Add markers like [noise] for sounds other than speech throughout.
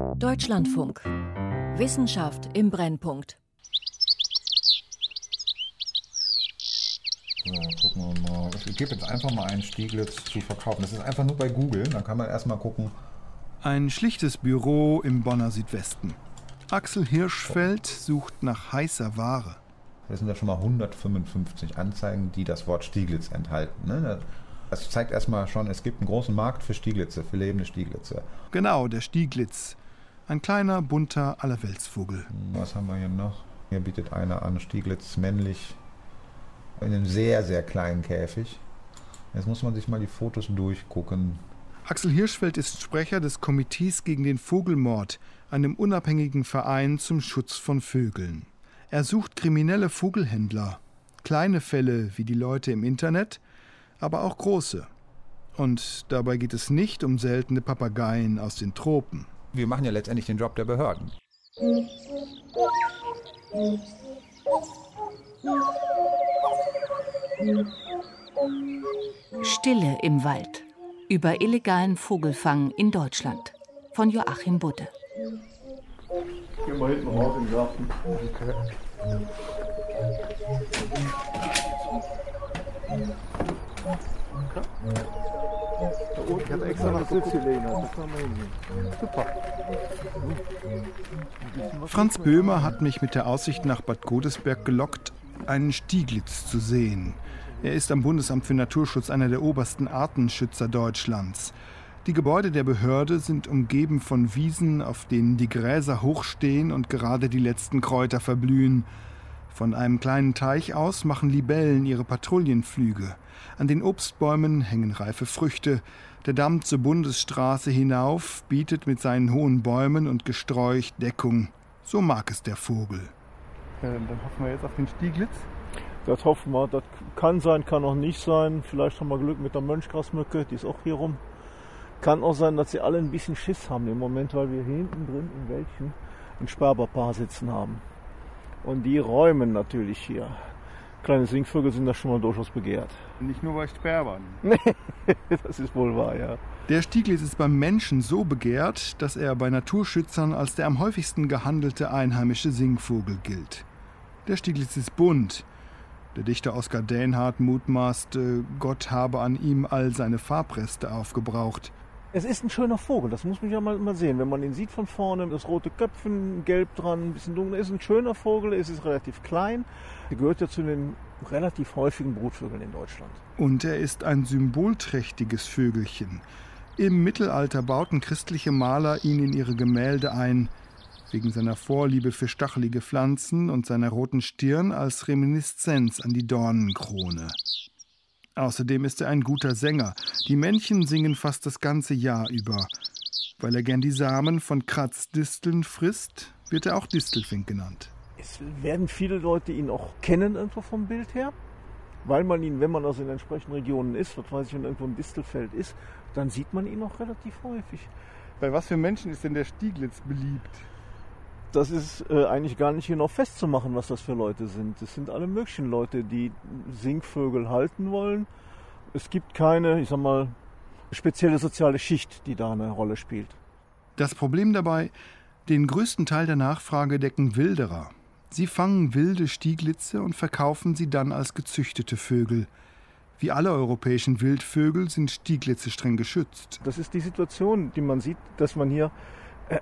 Deutschlandfunk. Wissenschaft im Brennpunkt. So, gucken wir mal. Ich gebe jetzt einfach mal einen Stieglitz zu verkaufen. Das ist einfach nur bei Google. Dann kann man erstmal gucken. Ein schlichtes Büro im Bonner Südwesten. Axel Hirschfeld sucht nach heißer Ware. Das sind ja schon mal 155 Anzeigen, die das Wort Stieglitz enthalten. Ne? Das zeigt erstmal schon, es gibt einen großen Markt für Stieglitze, für lebende Stieglitze. Genau, der Stieglitz. Ein kleiner, bunter Allerweltsvogel. Was haben wir hier noch? Hier bietet einer an, Stieglitz männlich, in einem sehr, sehr kleinen Käfig. Jetzt muss man sich mal die Fotos durchgucken. Axel Hirschfeld ist Sprecher des Komitees gegen den Vogelmord, einem unabhängigen Verein zum Schutz von Vögeln. Er sucht kriminelle Vogelhändler, kleine Fälle wie die Leute im Internet, aber auch große. Und dabei geht es nicht um seltene Papageien aus den Tropen. Wir machen ja letztendlich den Job der Behörden. Stille im Wald. Über illegalen Vogelfang in Deutschland. Von Joachim Budde. Gehen wir hinten raus im Garten. Okay. Ich habe extra noch Sitzgelegenheit. Super. Franz Böhmer hat mich mit der Aussicht nach Bad Godesberg gelockt, einen Stieglitz zu sehen. Er ist am Bundesamt für Naturschutz einer der obersten Artenschützer Deutschlands. Die Gebäude der Behörde sind umgeben von Wiesen, auf denen die Gräser hochstehen und gerade die letzten Kräuter verblühen. Von einem kleinen Teich aus machen Libellen ihre Patrouillenflüge. An den Obstbäumen hängen reife Früchte. Der Damm zur Bundesstraße hinauf bietet mit seinen hohen Bäumen und Gesträuch Deckung. So mag es der Vogel. Ja, dann hoffen wir jetzt auf den Stieglitz. Das hoffen wir. Das kann sein, kann auch nicht sein. Vielleicht haben wir Glück mit der Mönchgrasmücke, die ist auch hier rum. Kann auch sein, dass sie alle ein bisschen Schiss haben im Moment, weil wir hier hinten drin im Wäldchen ein Sperberpaar sitzen haben. Und die räumen natürlich hier. Kleine Singvögel sind da schon mal durchaus begehrt. Nicht nur bei Sperbern. [laughs] Nee, das ist wohl wahr, ja. Der Stieglitz ist beim Menschen so begehrt, dass er bei Naturschützern als der am häufigsten gehandelte einheimische Singvogel gilt. Der Stieglitz ist bunt. Der Dichter Oskar Dänhardt mutmaßte, Gott habe an ihm all seine Farbreste aufgebraucht. Es ist ein schöner Vogel, das muss man ja mal, mal sehen. Wenn man ihn sieht von vorne, das rote Köpfen, gelb dran, ein bisschen dunkel, ist ein schöner Vogel, es ist relativ klein. Er gehört ja zu den relativ häufigen Brutvögeln in Deutschland. Und er ist ein symbolträchtiges Vögelchen. Im Mittelalter bauten christliche Maler ihn in ihre Gemälde ein, wegen seiner Vorliebe für stachelige Pflanzen und seiner roten Stirn als Reminiszenz an die Dornenkrone. Außerdem ist er ein guter Sänger. Die Männchen singen fast das ganze Jahr über. Weil er gern die Samen von Kratzdisteln frisst, wird er auch Distelfink genannt. Es werden viele Leute ihn auch kennen irgendwo vom Bild her, weil man ihn, wenn man also in entsprechenden Regionen ist, was weiß ich, wenn irgendwo ein Distelfeld ist, dann sieht man ihn auch relativ häufig. Bei was für Menschen ist denn der Stieglitz beliebt? Das ist äh, eigentlich gar nicht genau festzumachen, was das für Leute sind. Es sind alle möglichen Leute, die Singvögel halten wollen. Es gibt keine, ich sag mal, spezielle soziale Schicht, die da eine Rolle spielt. Das Problem dabei, den größten Teil der Nachfrage decken Wilderer. Sie fangen wilde Stieglitze und verkaufen sie dann als gezüchtete Vögel. Wie alle europäischen Wildvögel sind Stieglitze streng geschützt. Das ist die Situation, die man sieht, dass man hier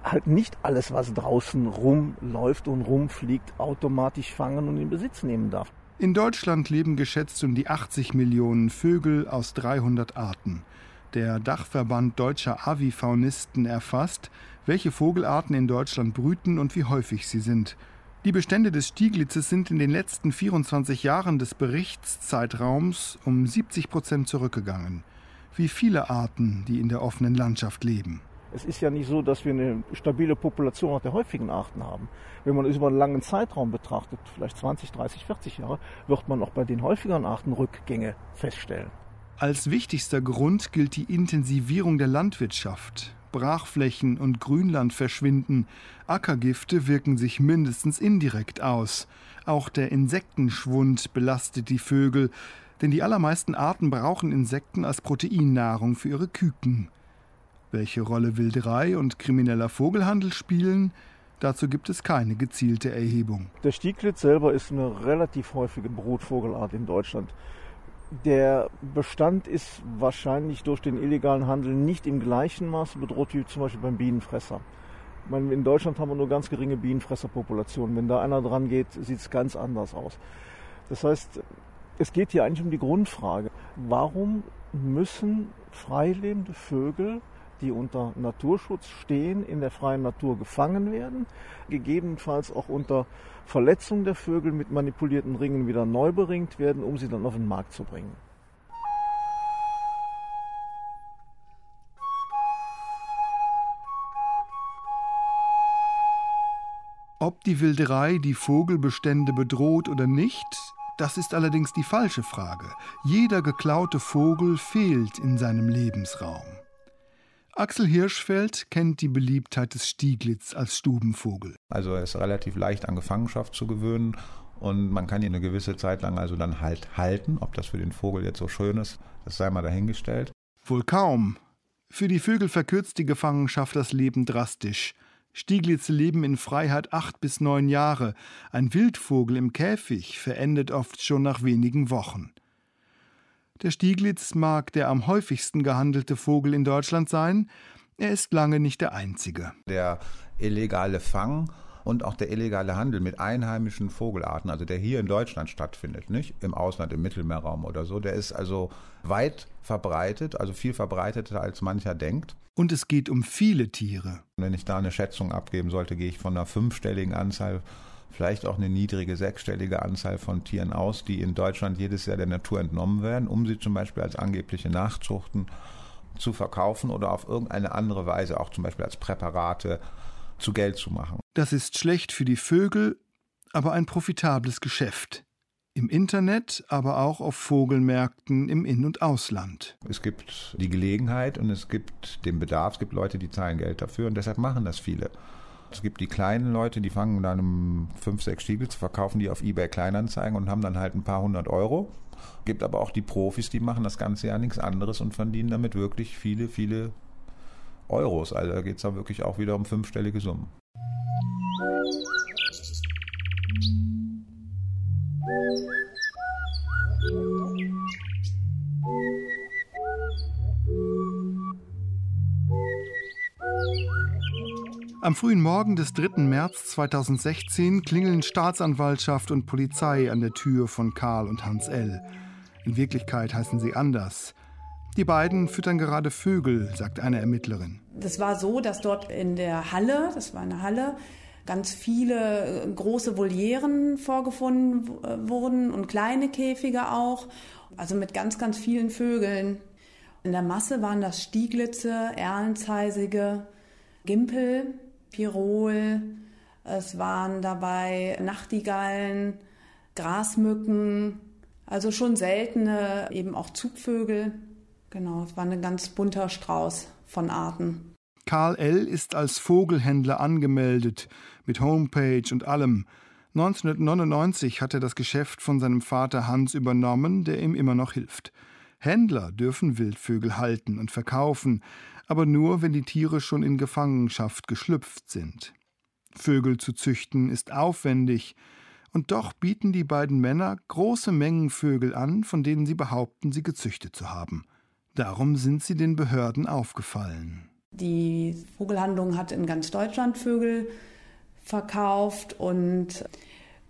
halt nicht alles, was draußen rumläuft und rumfliegt, automatisch fangen und in Besitz nehmen darf. In Deutschland leben geschätzt um die 80 Millionen Vögel aus 300 Arten. Der Dachverband deutscher Avifaunisten erfasst, welche Vogelarten in Deutschland brüten und wie häufig sie sind. Die Bestände des Stieglitzes sind in den letzten 24 Jahren des Berichtszeitraums um 70 Prozent zurückgegangen. Wie viele Arten, die in der offenen Landschaft leben. Es ist ja nicht so, dass wir eine stabile Population der häufigen Arten haben. Wenn man es über einen langen Zeitraum betrachtet, vielleicht 20, 30, 40 Jahre, wird man auch bei den häufigeren Arten Rückgänge feststellen. Als wichtigster Grund gilt die Intensivierung der Landwirtschaft. Brachflächen und Grünland verschwinden, Ackergifte wirken sich mindestens indirekt aus. Auch der Insektenschwund belastet die Vögel, denn die allermeisten Arten brauchen Insekten als Proteinnahrung für ihre Küken. Welche Rolle Wilderei und krimineller Vogelhandel spielen, dazu gibt es keine gezielte Erhebung. Der Stieglitz selber ist eine relativ häufige Brutvogelart in Deutschland. Der Bestand ist wahrscheinlich durch den illegalen Handel nicht im gleichen Maße bedroht wie zum Beispiel beim Bienenfresser. Meine, in Deutschland haben wir nur ganz geringe Bienenfresserpopulationen. Wenn da einer dran geht, sieht es ganz anders aus. Das heißt, es geht hier eigentlich um die Grundfrage. Warum müssen freilebende Vögel, die unter Naturschutz stehen, in der freien Natur gefangen werden, gegebenenfalls auch unter Verletzung der Vögel mit manipulierten Ringen wieder neu beringt werden, um sie dann auf den Markt zu bringen. Ob die Wilderei die Vogelbestände bedroht oder nicht, das ist allerdings die falsche Frage. Jeder geklaute Vogel fehlt in seinem Lebensraum. Axel Hirschfeld kennt die Beliebtheit des Stieglitz als Stubenvogel. Also er ist relativ leicht an Gefangenschaft zu gewöhnen und man kann ihn eine gewisse Zeit lang also dann halt halten. Ob das für den Vogel jetzt so schön ist, das sei mal dahingestellt. Wohl kaum. Für die Vögel verkürzt die Gefangenschaft das Leben drastisch. Stieglitze leben in Freiheit acht bis neun Jahre. Ein Wildvogel im Käfig verendet oft schon nach wenigen Wochen. Der Stieglitz mag der am häufigsten gehandelte Vogel in Deutschland sein. Er ist lange nicht der einzige. Der illegale Fang und auch der illegale Handel mit einheimischen Vogelarten, also der hier in Deutschland stattfindet, nicht im Ausland, im Mittelmeerraum oder so, der ist also weit verbreitet, also viel verbreiteter als mancher denkt. Und es geht um viele Tiere. Wenn ich da eine Schätzung abgeben sollte, gehe ich von einer fünfstelligen Anzahl vielleicht auch eine niedrige sechsstellige Anzahl von Tieren aus, die in Deutschland jedes Jahr der Natur entnommen werden, um sie zum Beispiel als angebliche Nachzuchten zu verkaufen oder auf irgendeine andere Weise, auch zum Beispiel als Präparate, zu Geld zu machen. Das ist schlecht für die Vögel, aber ein profitables Geschäft. Im Internet, aber auch auf Vogelmärkten im In- und Ausland. Es gibt die Gelegenheit und es gibt den Bedarf. Es gibt Leute, die zahlen Geld dafür und deshalb machen das viele. Es gibt die kleinen Leute, die fangen dann um fünf, sechs Stiegel zu verkaufen, die auf eBay Kleinanzeigen und haben dann halt ein paar hundert Euro. Gibt aber auch die Profis, die machen das ganze Jahr nichts anderes und verdienen damit wirklich viele, viele Euros. Also da geht es dann wirklich auch wieder um fünfstellige Summen. Am frühen Morgen des 3. März 2016 klingeln Staatsanwaltschaft und Polizei an der Tür von Karl und Hans L. In Wirklichkeit heißen sie anders. Die beiden füttern gerade Vögel, sagt eine Ermittlerin. Das war so, dass dort in der Halle, das war eine Halle, ganz viele äh, große Volieren vorgefunden äh, wurden und kleine Käfige auch, also mit ganz, ganz vielen Vögeln. In der Masse waren das Stieglitze, Erlenzeisige, Gimpel, Pirol, es waren dabei Nachtigallen, Grasmücken, also schon seltene, eben auch Zugvögel. Genau, es war ein ganz bunter Strauß von Arten. Karl L. ist als Vogelhändler angemeldet, mit Homepage und allem. 1999 hat er das Geschäft von seinem Vater Hans übernommen, der ihm immer noch hilft. Händler dürfen Wildvögel halten und verkaufen, aber nur, wenn die Tiere schon in Gefangenschaft geschlüpft sind. Vögel zu züchten ist aufwendig, und doch bieten die beiden Männer große Mengen Vögel an, von denen sie behaupten, sie gezüchtet zu haben. Darum sind sie den Behörden aufgefallen. Die Vogelhandlung hat in ganz Deutschland Vögel verkauft und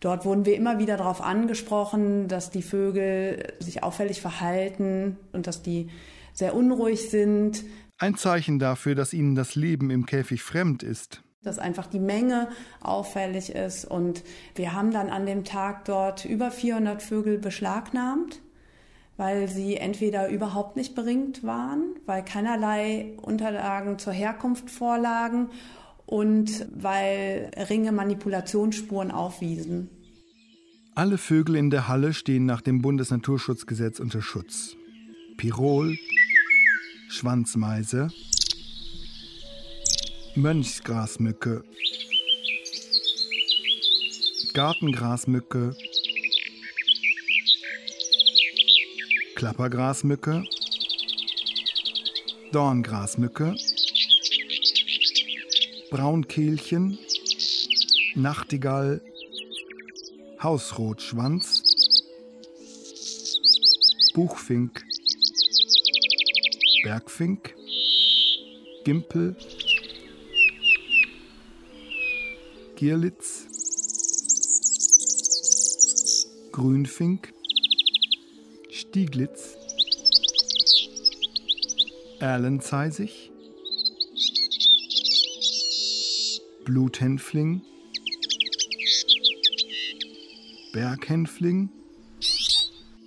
dort wurden wir immer wieder darauf angesprochen, dass die Vögel sich auffällig verhalten und dass die sehr unruhig sind, ein Zeichen dafür, dass ihnen das Leben im Käfig fremd ist. Dass einfach die Menge auffällig ist. Und wir haben dann an dem Tag dort über 400 Vögel beschlagnahmt, weil sie entweder überhaupt nicht beringt waren, weil keinerlei Unterlagen zur Herkunft vorlagen und weil Ringe Manipulationsspuren aufwiesen. Alle Vögel in der Halle stehen nach dem Bundesnaturschutzgesetz unter Schutz. Pirol, Schwanzmeise, Mönchsgrasmücke, Gartengrasmücke, Klappergrasmücke, Dorngrasmücke, Braunkehlchen, Nachtigall, Hausrotschwanz, Buchfink, Bergfink, Gimpel, Gierlitz, Grünfink, Stieglitz, Erlenzeisig, Bluthänfling, Berghänfling,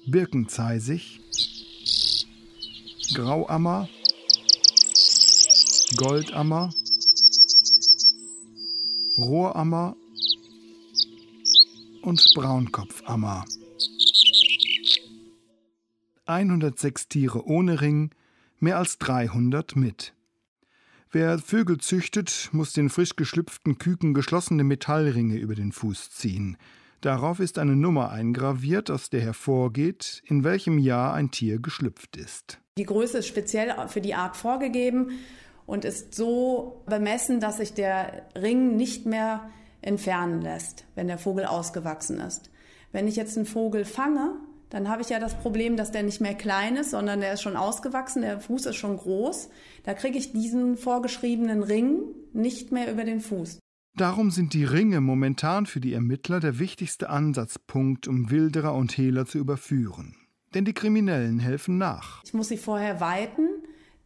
Birkenzeisig, Grauammer, Goldammer, Rohrammer und Braunkopfammer. 106 Tiere ohne Ring, mehr als 300 mit. Wer Vögel züchtet, muss den frisch geschlüpften Küken geschlossene Metallringe über den Fuß ziehen. Darauf ist eine Nummer eingraviert, aus der hervorgeht, in welchem Jahr ein Tier geschlüpft ist. Die Größe ist speziell für die Art vorgegeben und ist so bemessen, dass sich der Ring nicht mehr entfernen lässt, wenn der Vogel ausgewachsen ist. Wenn ich jetzt einen Vogel fange, dann habe ich ja das Problem, dass der nicht mehr klein ist, sondern der ist schon ausgewachsen, der Fuß ist schon groß. Da kriege ich diesen vorgeschriebenen Ring nicht mehr über den Fuß. Darum sind die Ringe momentan für die Ermittler der wichtigste Ansatzpunkt, um Wilderer und Hehler zu überführen. Denn die Kriminellen helfen nach. Ich muss sie vorher weiten,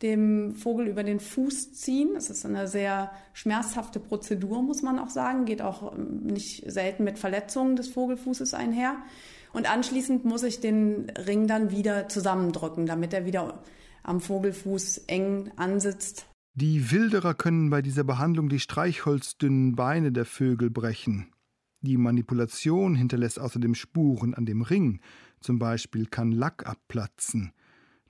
dem Vogel über den Fuß ziehen. Das ist eine sehr schmerzhafte Prozedur, muss man auch sagen. Geht auch ähm, nicht selten mit Verletzungen des Vogelfußes einher. Und anschließend muss ich den Ring dann wieder zusammendrücken, damit er wieder am Vogelfuß eng ansitzt. Die Wilderer können bei dieser Behandlung die streichholzdünnen Beine der Vögel brechen. Die Manipulation hinterlässt außerdem Spuren an dem Ring, zum Beispiel kann Lack abplatzen.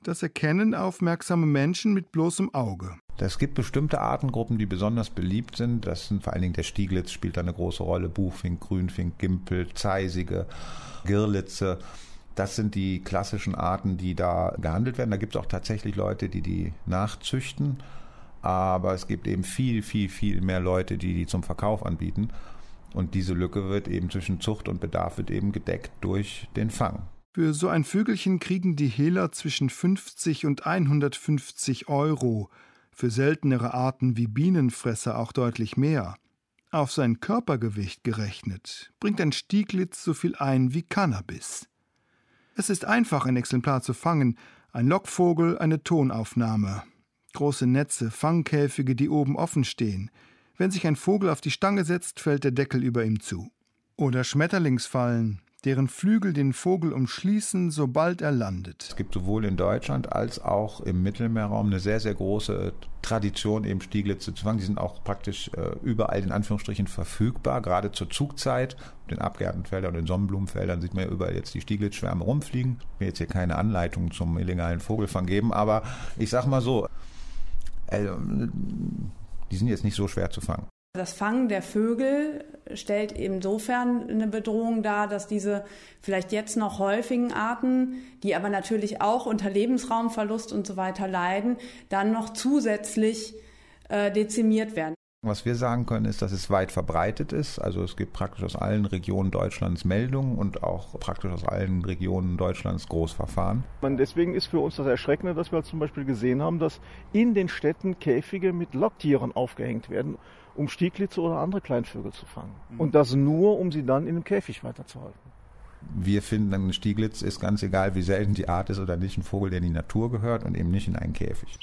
Das erkennen aufmerksame Menschen mit bloßem Auge. Es gibt bestimmte Artengruppen, die besonders beliebt sind. Das sind vor allen Dingen der Stieglitz spielt da eine große Rolle, Buchfink, Grünfink, Gimpel, Zeisige, Girlitze. Das sind die klassischen Arten, die da gehandelt werden. Da gibt es auch tatsächlich Leute, die die nachzüchten. Aber es gibt eben viel, viel, viel mehr Leute, die die zum Verkauf anbieten. Und diese Lücke wird eben zwischen Zucht und Bedarf wird eben gedeckt durch den Fang. Für so ein Vögelchen kriegen die Hehler zwischen 50 und 150 Euro für seltenere Arten wie Bienenfresser auch deutlich mehr. Auf sein Körpergewicht gerechnet bringt ein Stieglitz so viel ein wie Cannabis. Es ist einfach, ein Exemplar zu fangen, ein Lockvogel, eine Tonaufnahme. Große Netze, Fangkäfige, die oben offen stehen. Wenn sich ein Vogel auf die Stange setzt, fällt der Deckel über ihm zu. Oder Schmetterlingsfallen, deren Flügel den Vogel umschließen, sobald er landet. Es gibt sowohl in Deutschland als auch im Mittelmeerraum eine sehr, sehr große Tradition, eben Stieglitze zu fangen. Die sind auch praktisch äh, überall in Anführungsstrichen verfügbar, gerade zur Zugzeit. Den Abgärtenfeldern und den Sonnenblumenfeldern sieht man ja überall jetzt die Stieglitzschwärme rumfliegen. Ich will jetzt hier keine Anleitung zum illegalen Vogelfang geben, aber ich sag mal so, äh, die sind jetzt nicht so schwer zu fangen. Das Fangen der Vögel stellt insofern eine Bedrohung dar, dass diese vielleicht jetzt noch häufigen Arten, die aber natürlich auch unter Lebensraumverlust und so weiter leiden, dann noch zusätzlich äh, dezimiert werden. Was wir sagen können, ist, dass es weit verbreitet ist. Also es gibt praktisch aus allen Regionen Deutschlands Meldungen und auch praktisch aus allen Regionen Deutschlands Großverfahren. Und deswegen ist für uns das Erschreckende, dass wir zum Beispiel gesehen haben, dass in den Städten Käfige mit Locktieren aufgehängt werden, um Stieglitze oder andere Kleinvögel zu fangen. Mhm. Und das nur, um sie dann in einem Käfig weiterzuhalten. Wir finden, ein Stieglitz ist ganz egal, wie selten die Art ist oder nicht, ein Vogel, der in die Natur gehört und eben nicht in einen Käfig.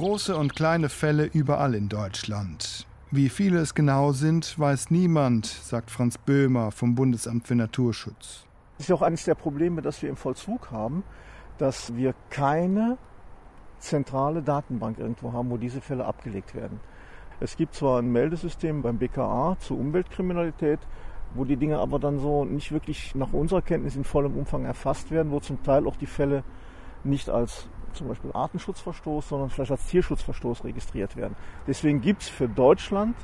Große und kleine Fälle überall in Deutschland. Wie viele es genau sind, weiß niemand, sagt Franz Böhmer vom Bundesamt für Naturschutz. Das ist auch eines der Probleme, das wir im Vollzug haben, dass wir keine zentrale Datenbank irgendwo haben, wo diese Fälle abgelegt werden. Es gibt zwar ein Meldesystem beim BKA zur Umweltkriminalität, wo die Dinge aber dann so nicht wirklich nach unserer Kenntnis in vollem Umfang erfasst werden, wo zum Teil auch die Fälle nicht als zum Beispiel Artenschutzverstoß, sondern vielleicht als Tierschutzverstoß registriert werden. Deswegen gibt es für Deutschland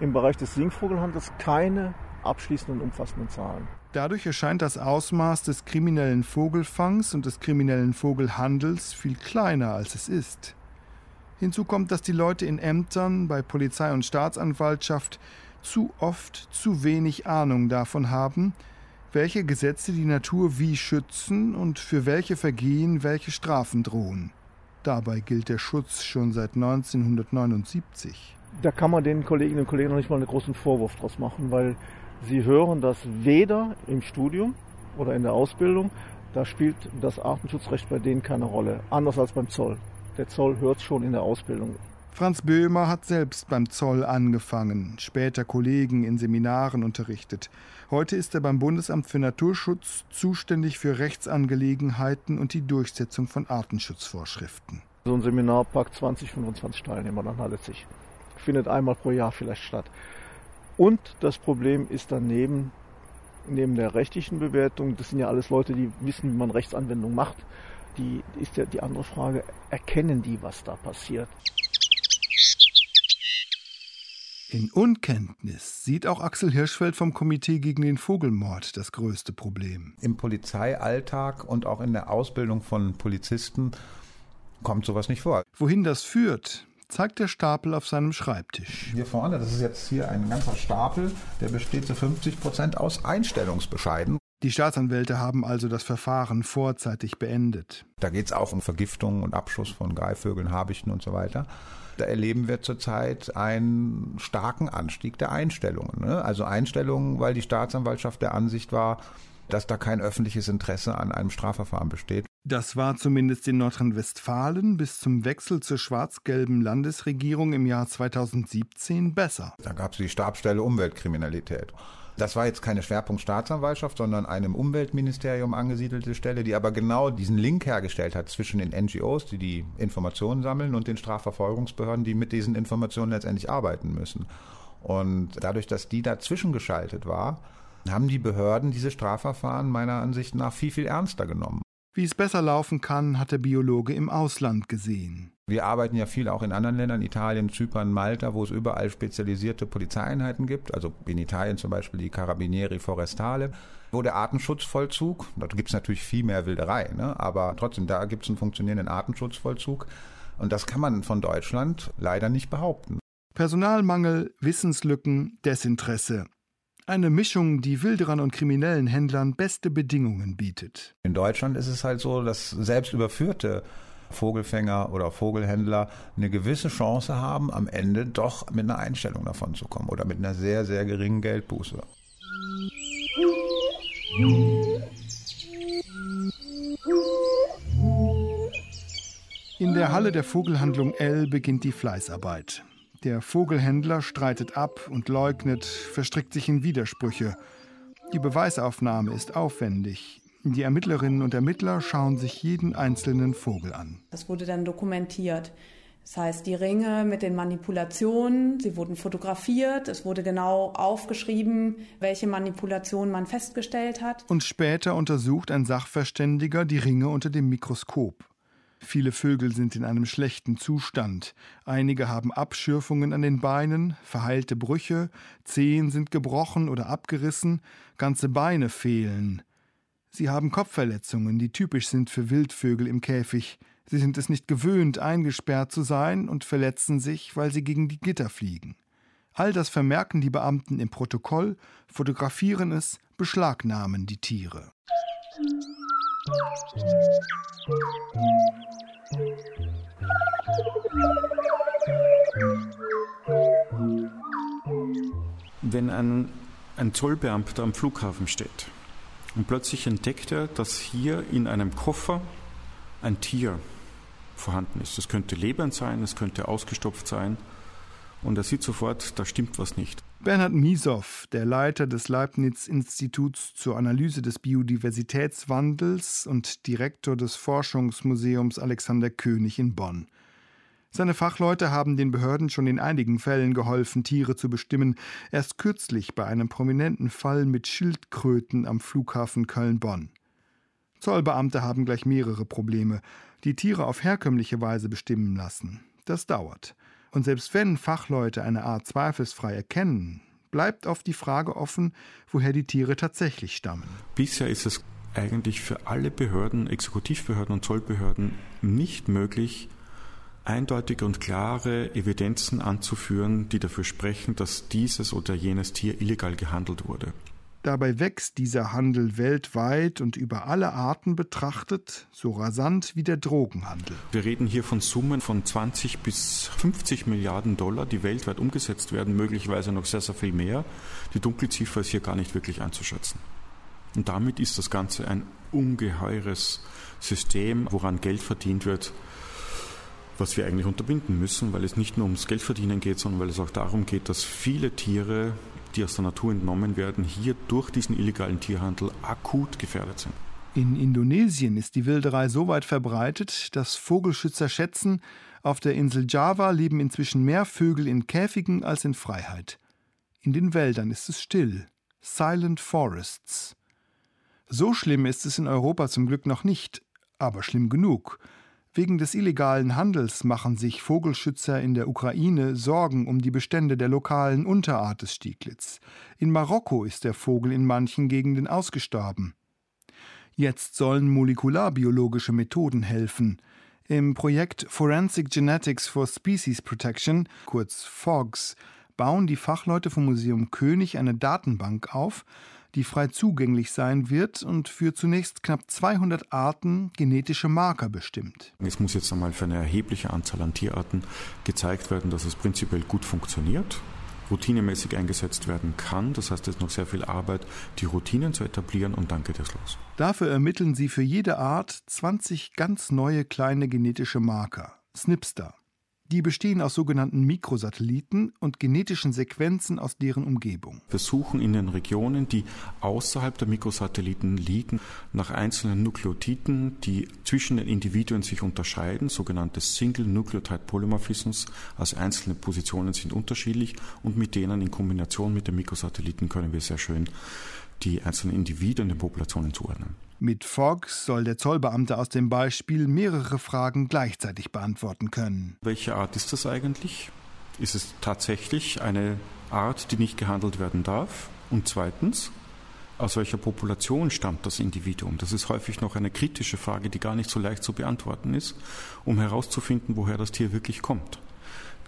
im Bereich des Singvogelhandels keine abschließenden umfassenden Zahlen. Dadurch erscheint das Ausmaß des kriminellen Vogelfangs und des kriminellen Vogelhandels viel kleiner, als es ist. Hinzu kommt, dass die Leute in Ämtern, bei Polizei und Staatsanwaltschaft zu oft zu wenig Ahnung davon haben, welche Gesetze die Natur wie schützen und für welche Vergehen welche Strafen drohen. Dabei gilt der Schutz schon seit 1979. Da kann man den Kolleginnen und Kollegen noch nicht mal einen großen Vorwurf draus machen, weil sie hören das weder im Studium oder in der Ausbildung, da spielt das Artenschutzrecht bei denen keine Rolle, anders als beim Zoll. Der Zoll hört schon in der Ausbildung. Franz Böhmer hat selbst beim Zoll angefangen, später Kollegen in Seminaren unterrichtet. Heute ist er beim Bundesamt für Naturschutz zuständig für Rechtsangelegenheiten und die Durchsetzung von Artenschutzvorschriften. So ein Seminar packt 20, 25 Teilnehmer dann halt sich. Findet einmal pro Jahr vielleicht statt. Und das Problem ist daneben, neben der rechtlichen Bewertung, das sind ja alles Leute, die wissen, wie man Rechtsanwendung macht, die ist ja die andere Frage, erkennen die, was da passiert? In Unkenntnis sieht auch Axel Hirschfeld vom Komitee gegen den Vogelmord das größte Problem. Im Polizeialltag und auch in der Ausbildung von Polizisten kommt sowas nicht vor. Wohin das führt, zeigt der Stapel auf seinem Schreibtisch. Hier vorne, das ist jetzt hier ein ganzer Stapel, der besteht zu 50 Prozent aus Einstellungsbescheiden. Die Staatsanwälte haben also das Verfahren vorzeitig beendet. Da geht es auch um Vergiftung und Abschuss von Greifvögeln, Habichten und so weiter. Da erleben wir zurzeit einen starken Anstieg der Einstellungen. Ne? Also Einstellungen, weil die Staatsanwaltschaft der Ansicht war, dass da kein öffentliches Interesse an einem Strafverfahren besteht. Das war zumindest in Nordrhein-Westfalen bis zum Wechsel zur schwarz-gelben Landesregierung im Jahr 2017 besser. Da gab es die Stabsstelle Umweltkriminalität. Das war jetzt keine Schwerpunkt-Staatsanwaltschaft, sondern eine im Umweltministerium angesiedelte Stelle, die aber genau diesen Link hergestellt hat zwischen den NGOs, die die Informationen sammeln, und den Strafverfolgungsbehörden, die mit diesen Informationen letztendlich arbeiten müssen. Und dadurch, dass die dazwischen geschaltet war, haben die Behörden diese Strafverfahren meiner Ansicht nach viel, viel ernster genommen. Wie es besser laufen kann, hat der Biologe im Ausland gesehen. Wir arbeiten ja viel auch in anderen Ländern, Italien, Zypern, Malta, wo es überall spezialisierte Polizeieinheiten gibt. Also in Italien zum Beispiel die Carabinieri Forestale, wo der Artenschutzvollzug, da gibt es natürlich viel mehr Wilderei, ne? aber trotzdem, da gibt es einen funktionierenden Artenschutzvollzug. Und das kann man von Deutschland leider nicht behaupten. Personalmangel, Wissenslücken, Desinteresse. Eine Mischung, die Wilderern und kriminellen Händlern beste Bedingungen bietet. In Deutschland ist es halt so, dass selbst überführte Vogelfänger oder Vogelhändler eine gewisse Chance haben, am Ende doch mit einer Einstellung davon zu kommen oder mit einer sehr, sehr geringen Geldbuße. In der Halle der Vogelhandlung L beginnt die Fleißarbeit. Der Vogelhändler streitet ab und leugnet, verstrickt sich in Widersprüche. Die Beweisaufnahme ist aufwendig. Die Ermittlerinnen und Ermittler schauen sich jeden einzelnen Vogel an. Das wurde dann dokumentiert. Das heißt, die Ringe mit den Manipulationen, sie wurden fotografiert, es wurde genau aufgeschrieben, welche Manipulation man festgestellt hat. Und später untersucht ein Sachverständiger die Ringe unter dem Mikroskop. Viele Vögel sind in einem schlechten Zustand. Einige haben Abschürfungen an den Beinen, verheilte Brüche, Zehen sind gebrochen oder abgerissen, ganze Beine fehlen. Sie haben Kopfverletzungen, die typisch sind für Wildvögel im Käfig. Sie sind es nicht gewöhnt, eingesperrt zu sein und verletzen sich, weil sie gegen die Gitter fliegen. All das vermerken die Beamten im Protokoll, fotografieren es, beschlagnahmen die Tiere. Wenn ein, ein Zollbeamter am Flughafen steht und plötzlich entdeckt er, dass hier in einem Koffer ein Tier vorhanden ist. Das könnte lebend sein, es könnte ausgestopft sein. Und er sieht sofort, da stimmt was nicht. Bernhard Miesow, der Leiter des Leibniz-Instituts zur Analyse des Biodiversitätswandels und Direktor des Forschungsmuseums Alexander König in Bonn. Seine Fachleute haben den Behörden schon in einigen Fällen geholfen, Tiere zu bestimmen. Erst kürzlich bei einem prominenten Fall mit Schildkröten am Flughafen Köln-Bonn. Zollbeamte haben gleich mehrere Probleme. Die Tiere auf herkömmliche Weise bestimmen lassen. Das dauert. Und selbst wenn Fachleute eine Art zweifelsfrei erkennen, bleibt oft die Frage offen, woher die Tiere tatsächlich stammen. Bisher ist es eigentlich für alle Behörden, Exekutivbehörden und Zollbehörden nicht möglich, eindeutige und klare Evidenzen anzuführen, die dafür sprechen, dass dieses oder jenes Tier illegal gehandelt wurde. Dabei wächst dieser Handel weltweit und über alle Arten betrachtet so rasant wie der Drogenhandel. Wir reden hier von Summen von 20 bis 50 Milliarden Dollar, die weltweit umgesetzt werden, möglicherweise noch sehr, sehr viel mehr. Die Dunkelziffer ist hier gar nicht wirklich einzuschätzen. Und damit ist das Ganze ein ungeheures System, woran Geld verdient wird, was wir eigentlich unterbinden müssen, weil es nicht nur ums Geldverdienen geht, sondern weil es auch darum geht, dass viele Tiere die aus der Natur entnommen werden, hier durch diesen illegalen Tierhandel akut gefährdet sind. In Indonesien ist die Wilderei so weit verbreitet, dass Vogelschützer schätzen, auf der Insel Java leben inzwischen mehr Vögel in Käfigen als in Freiheit. In den Wäldern ist es still. Silent Forests. So schlimm ist es in Europa zum Glück noch nicht, aber schlimm genug. Wegen des illegalen Handels machen sich Vogelschützer in der Ukraine Sorgen um die Bestände der lokalen Unterart des Stieglitz. In Marokko ist der Vogel in manchen Gegenden ausgestorben. Jetzt sollen molekularbiologische Methoden helfen. Im Projekt Forensic Genetics for Species Protection, kurz FOGS, bauen die Fachleute vom Museum König eine Datenbank auf, die frei zugänglich sein wird und für zunächst knapp 200 Arten genetische Marker bestimmt. Es muss jetzt einmal für eine erhebliche Anzahl an Tierarten gezeigt werden, dass es prinzipiell gut funktioniert routinemäßig eingesetzt werden kann. Das heißt, es ist noch sehr viel Arbeit, die Routinen zu etablieren und dann geht es los. Dafür ermitteln sie für jede Art 20 ganz neue kleine genetische Marker, SNPSTR. Die bestehen aus sogenannten Mikrosatelliten und genetischen Sequenzen aus deren Umgebung. Wir suchen in den Regionen, die außerhalb der Mikrosatelliten liegen, nach einzelnen Nukleotiden, die zwischen den Individuen sich unterscheiden, sogenannte Single Nucleotide Polymorphisms, also einzelne Positionen sind unterschiedlich und mit denen in Kombination mit den Mikrosatelliten können wir sehr schön die einzelnen Individuen den Populationen zuordnen. Mit Fox soll der Zollbeamte aus dem Beispiel mehrere Fragen gleichzeitig beantworten können. Welche Art ist das eigentlich? Ist es tatsächlich eine Art, die nicht gehandelt werden darf? Und zweitens, aus welcher Population stammt das Individuum? Das ist häufig noch eine kritische Frage, die gar nicht so leicht zu beantworten ist, um herauszufinden, woher das Tier wirklich kommt.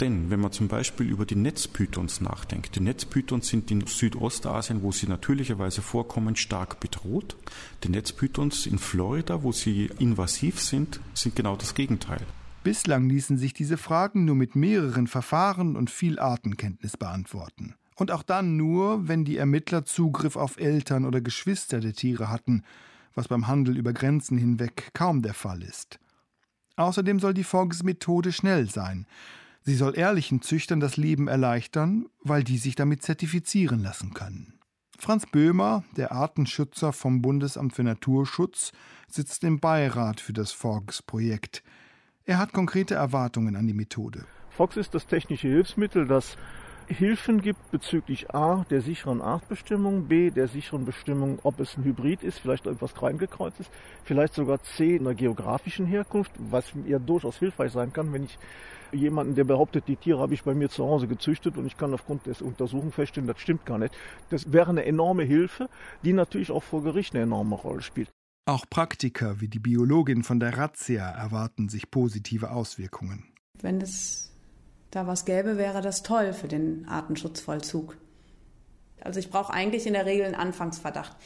Denn wenn man zum Beispiel über die Netzpythons nachdenkt, die Netzpythons sind in Südostasien, wo sie natürlicherweise vorkommen, stark bedroht. Die Netzpythons in Florida, wo sie invasiv sind, sind genau das Gegenteil. Bislang ließen sich diese Fragen nur mit mehreren Verfahren und viel Artenkenntnis beantworten. Und auch dann nur, wenn die Ermittler Zugriff auf Eltern oder Geschwister der Tiere hatten, was beim Handel über Grenzen hinweg kaum der Fall ist. Außerdem soll die Folgesmethode schnell sein. Sie soll ehrlichen Züchtern das Leben erleichtern, weil die sich damit zertifizieren lassen können. Franz Böhmer, der Artenschützer vom Bundesamt für Naturschutz, sitzt im Beirat für das FOGS-Projekt. Er hat konkrete Erwartungen an die Methode. FOX ist das technische Hilfsmittel, das Hilfen gibt bezüglich A, der sicheren Artbestimmung, B, der sicheren Bestimmung, ob es ein Hybrid ist, vielleicht etwas kleingekreuzt ist, vielleicht sogar C, einer geografischen Herkunft, was mir durchaus hilfreich sein kann, wenn ich jemanden, der behauptet, die Tiere habe ich bei mir zu Hause gezüchtet und ich kann aufgrund des Untersuchungen feststellen, das stimmt gar nicht. Das wäre eine enorme Hilfe, die natürlich auch vor Gericht eine enorme Rolle spielt. Auch Praktiker wie die Biologin von der Razzia erwarten sich positive Auswirkungen. Wenn es da was gäbe, wäre das toll für den Artenschutzvollzug. Also ich brauche eigentlich in der Regel einen Anfangsverdacht.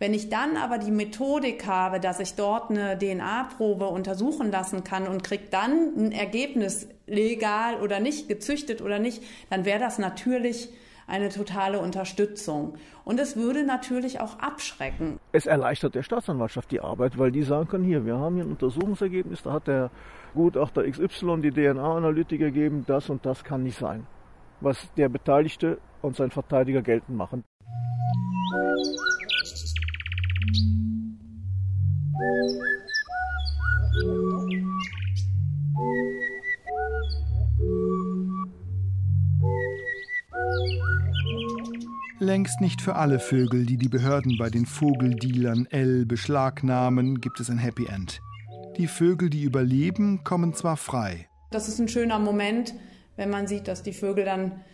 Wenn ich dann aber die Methodik habe, dass ich dort eine DNA-Probe untersuchen lassen kann und kriege dann ein Ergebnis, legal oder nicht, gezüchtet oder nicht, dann wäre das natürlich eine totale Unterstützung. Und es würde natürlich auch abschrecken. Es erleichtert der Staatsanwaltschaft die Arbeit, weil die sagen können, hier, wir haben hier ein Untersuchungsergebnis, da hat der Gutachter XY die DNA-Analytik gegeben, das und das kann nicht sein. Was der Beteiligte und sein Verteidiger geltend machen. Längst nicht für alle Vögel, die die Behörden bei den Vogeldealern L beschlagnahmen, gibt es ein Happy End. Die Vögel, die überleben, kommen zwar frei. Das ist ein schöner Moment, wenn man sieht, dass die Vögel dann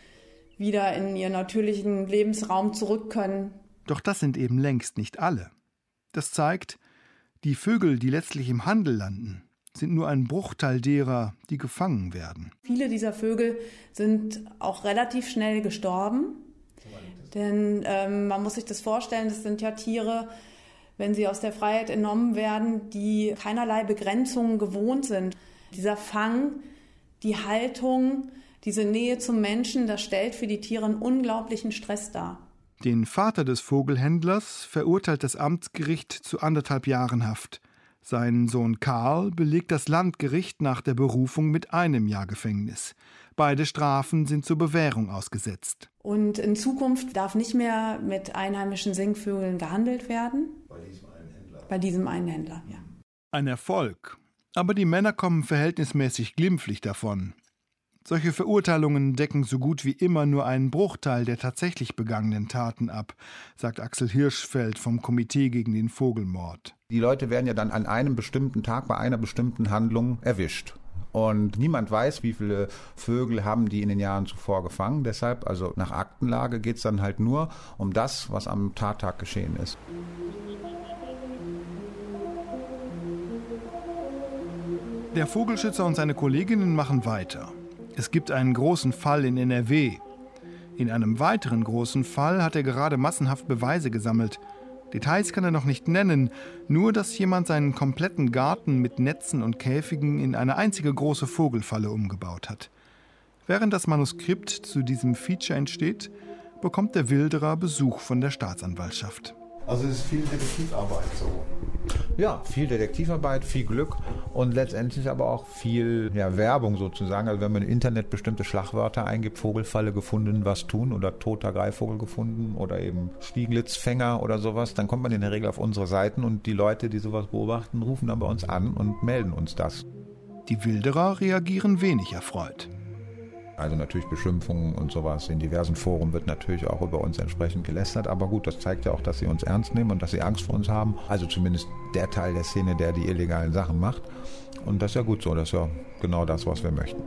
wieder in ihren natürlichen Lebensraum zurück können. Doch das sind eben längst nicht alle. Das zeigt, die Vögel, die letztlich im Handel landen, sind nur ein Bruchteil derer, die gefangen werden. Viele dieser Vögel sind auch relativ schnell gestorben. Denn ähm, man muss sich das vorstellen, das sind ja Tiere, wenn sie aus der Freiheit entnommen werden, die keinerlei Begrenzungen gewohnt sind. Dieser Fang, die Haltung, diese Nähe zum Menschen, das stellt für die Tiere einen unglaublichen Stress dar. Den Vater des Vogelhändlers verurteilt das Amtsgericht zu anderthalb Jahren Haft. Sein Sohn Karl belegt das Landgericht nach der Berufung mit einem Jahr Gefängnis. Beide Strafen sind zur Bewährung ausgesetzt. Und in Zukunft darf nicht mehr mit einheimischen Singvögeln gehandelt werden. Bei diesem einen Händler. Bei diesem einen Händler, ja. Ein Erfolg. Aber die Männer kommen verhältnismäßig glimpflich davon. Solche Verurteilungen decken so gut wie immer nur einen Bruchteil der tatsächlich begangenen Taten ab, sagt Axel Hirschfeld vom Komitee gegen den Vogelmord. Die Leute werden ja dann an einem bestimmten Tag bei einer bestimmten Handlung erwischt. Und niemand weiß, wie viele Vögel haben die in den Jahren zuvor gefangen. Deshalb, also nach Aktenlage, geht es dann halt nur um das, was am Tattag geschehen ist. Der Vogelschützer und seine Kolleginnen machen weiter. Es gibt einen großen Fall in NRW. In einem weiteren großen Fall hat er gerade massenhaft Beweise gesammelt. Details kann er noch nicht nennen, nur dass jemand seinen kompletten Garten mit Netzen und Käfigen in eine einzige große Vogelfalle umgebaut hat. Während das Manuskript zu diesem Feature entsteht, bekommt der Wilderer Besuch von der Staatsanwaltschaft. Also es ist viel Detektivarbeit so. Ja, viel Detektivarbeit, viel Glück und letztendlich aber auch viel ja, Werbung sozusagen. Also wenn man im Internet bestimmte Schlagwörter eingibt, Vogelfalle gefunden, was tun oder toter Greifvogel gefunden oder eben Stieglitzfänger oder sowas, dann kommt man in der Regel auf unsere Seiten und die Leute, die sowas beobachten, rufen dann bei uns an und melden uns das. Die Wilderer reagieren wenig erfreut. Also natürlich Beschimpfungen und sowas. In diversen Foren wird natürlich auch über uns entsprechend gelästert. Aber gut, das zeigt ja auch, dass sie uns ernst nehmen und dass sie Angst vor uns haben. Also zumindest der Teil der Szene, der die illegalen Sachen macht. Und das ist ja gut so. Das ist ja genau das, was wir möchten.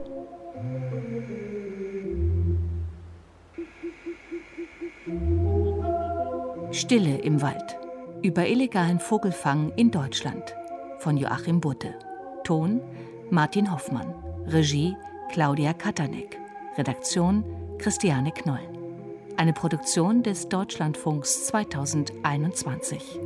Stille im Wald. Über illegalen Vogelfang in Deutschland. Von Joachim Butte. Ton Martin Hoffmann. Regie Claudia Katanek. Redaktion Christiane Knoll. Eine Produktion des Deutschlandfunks 2021.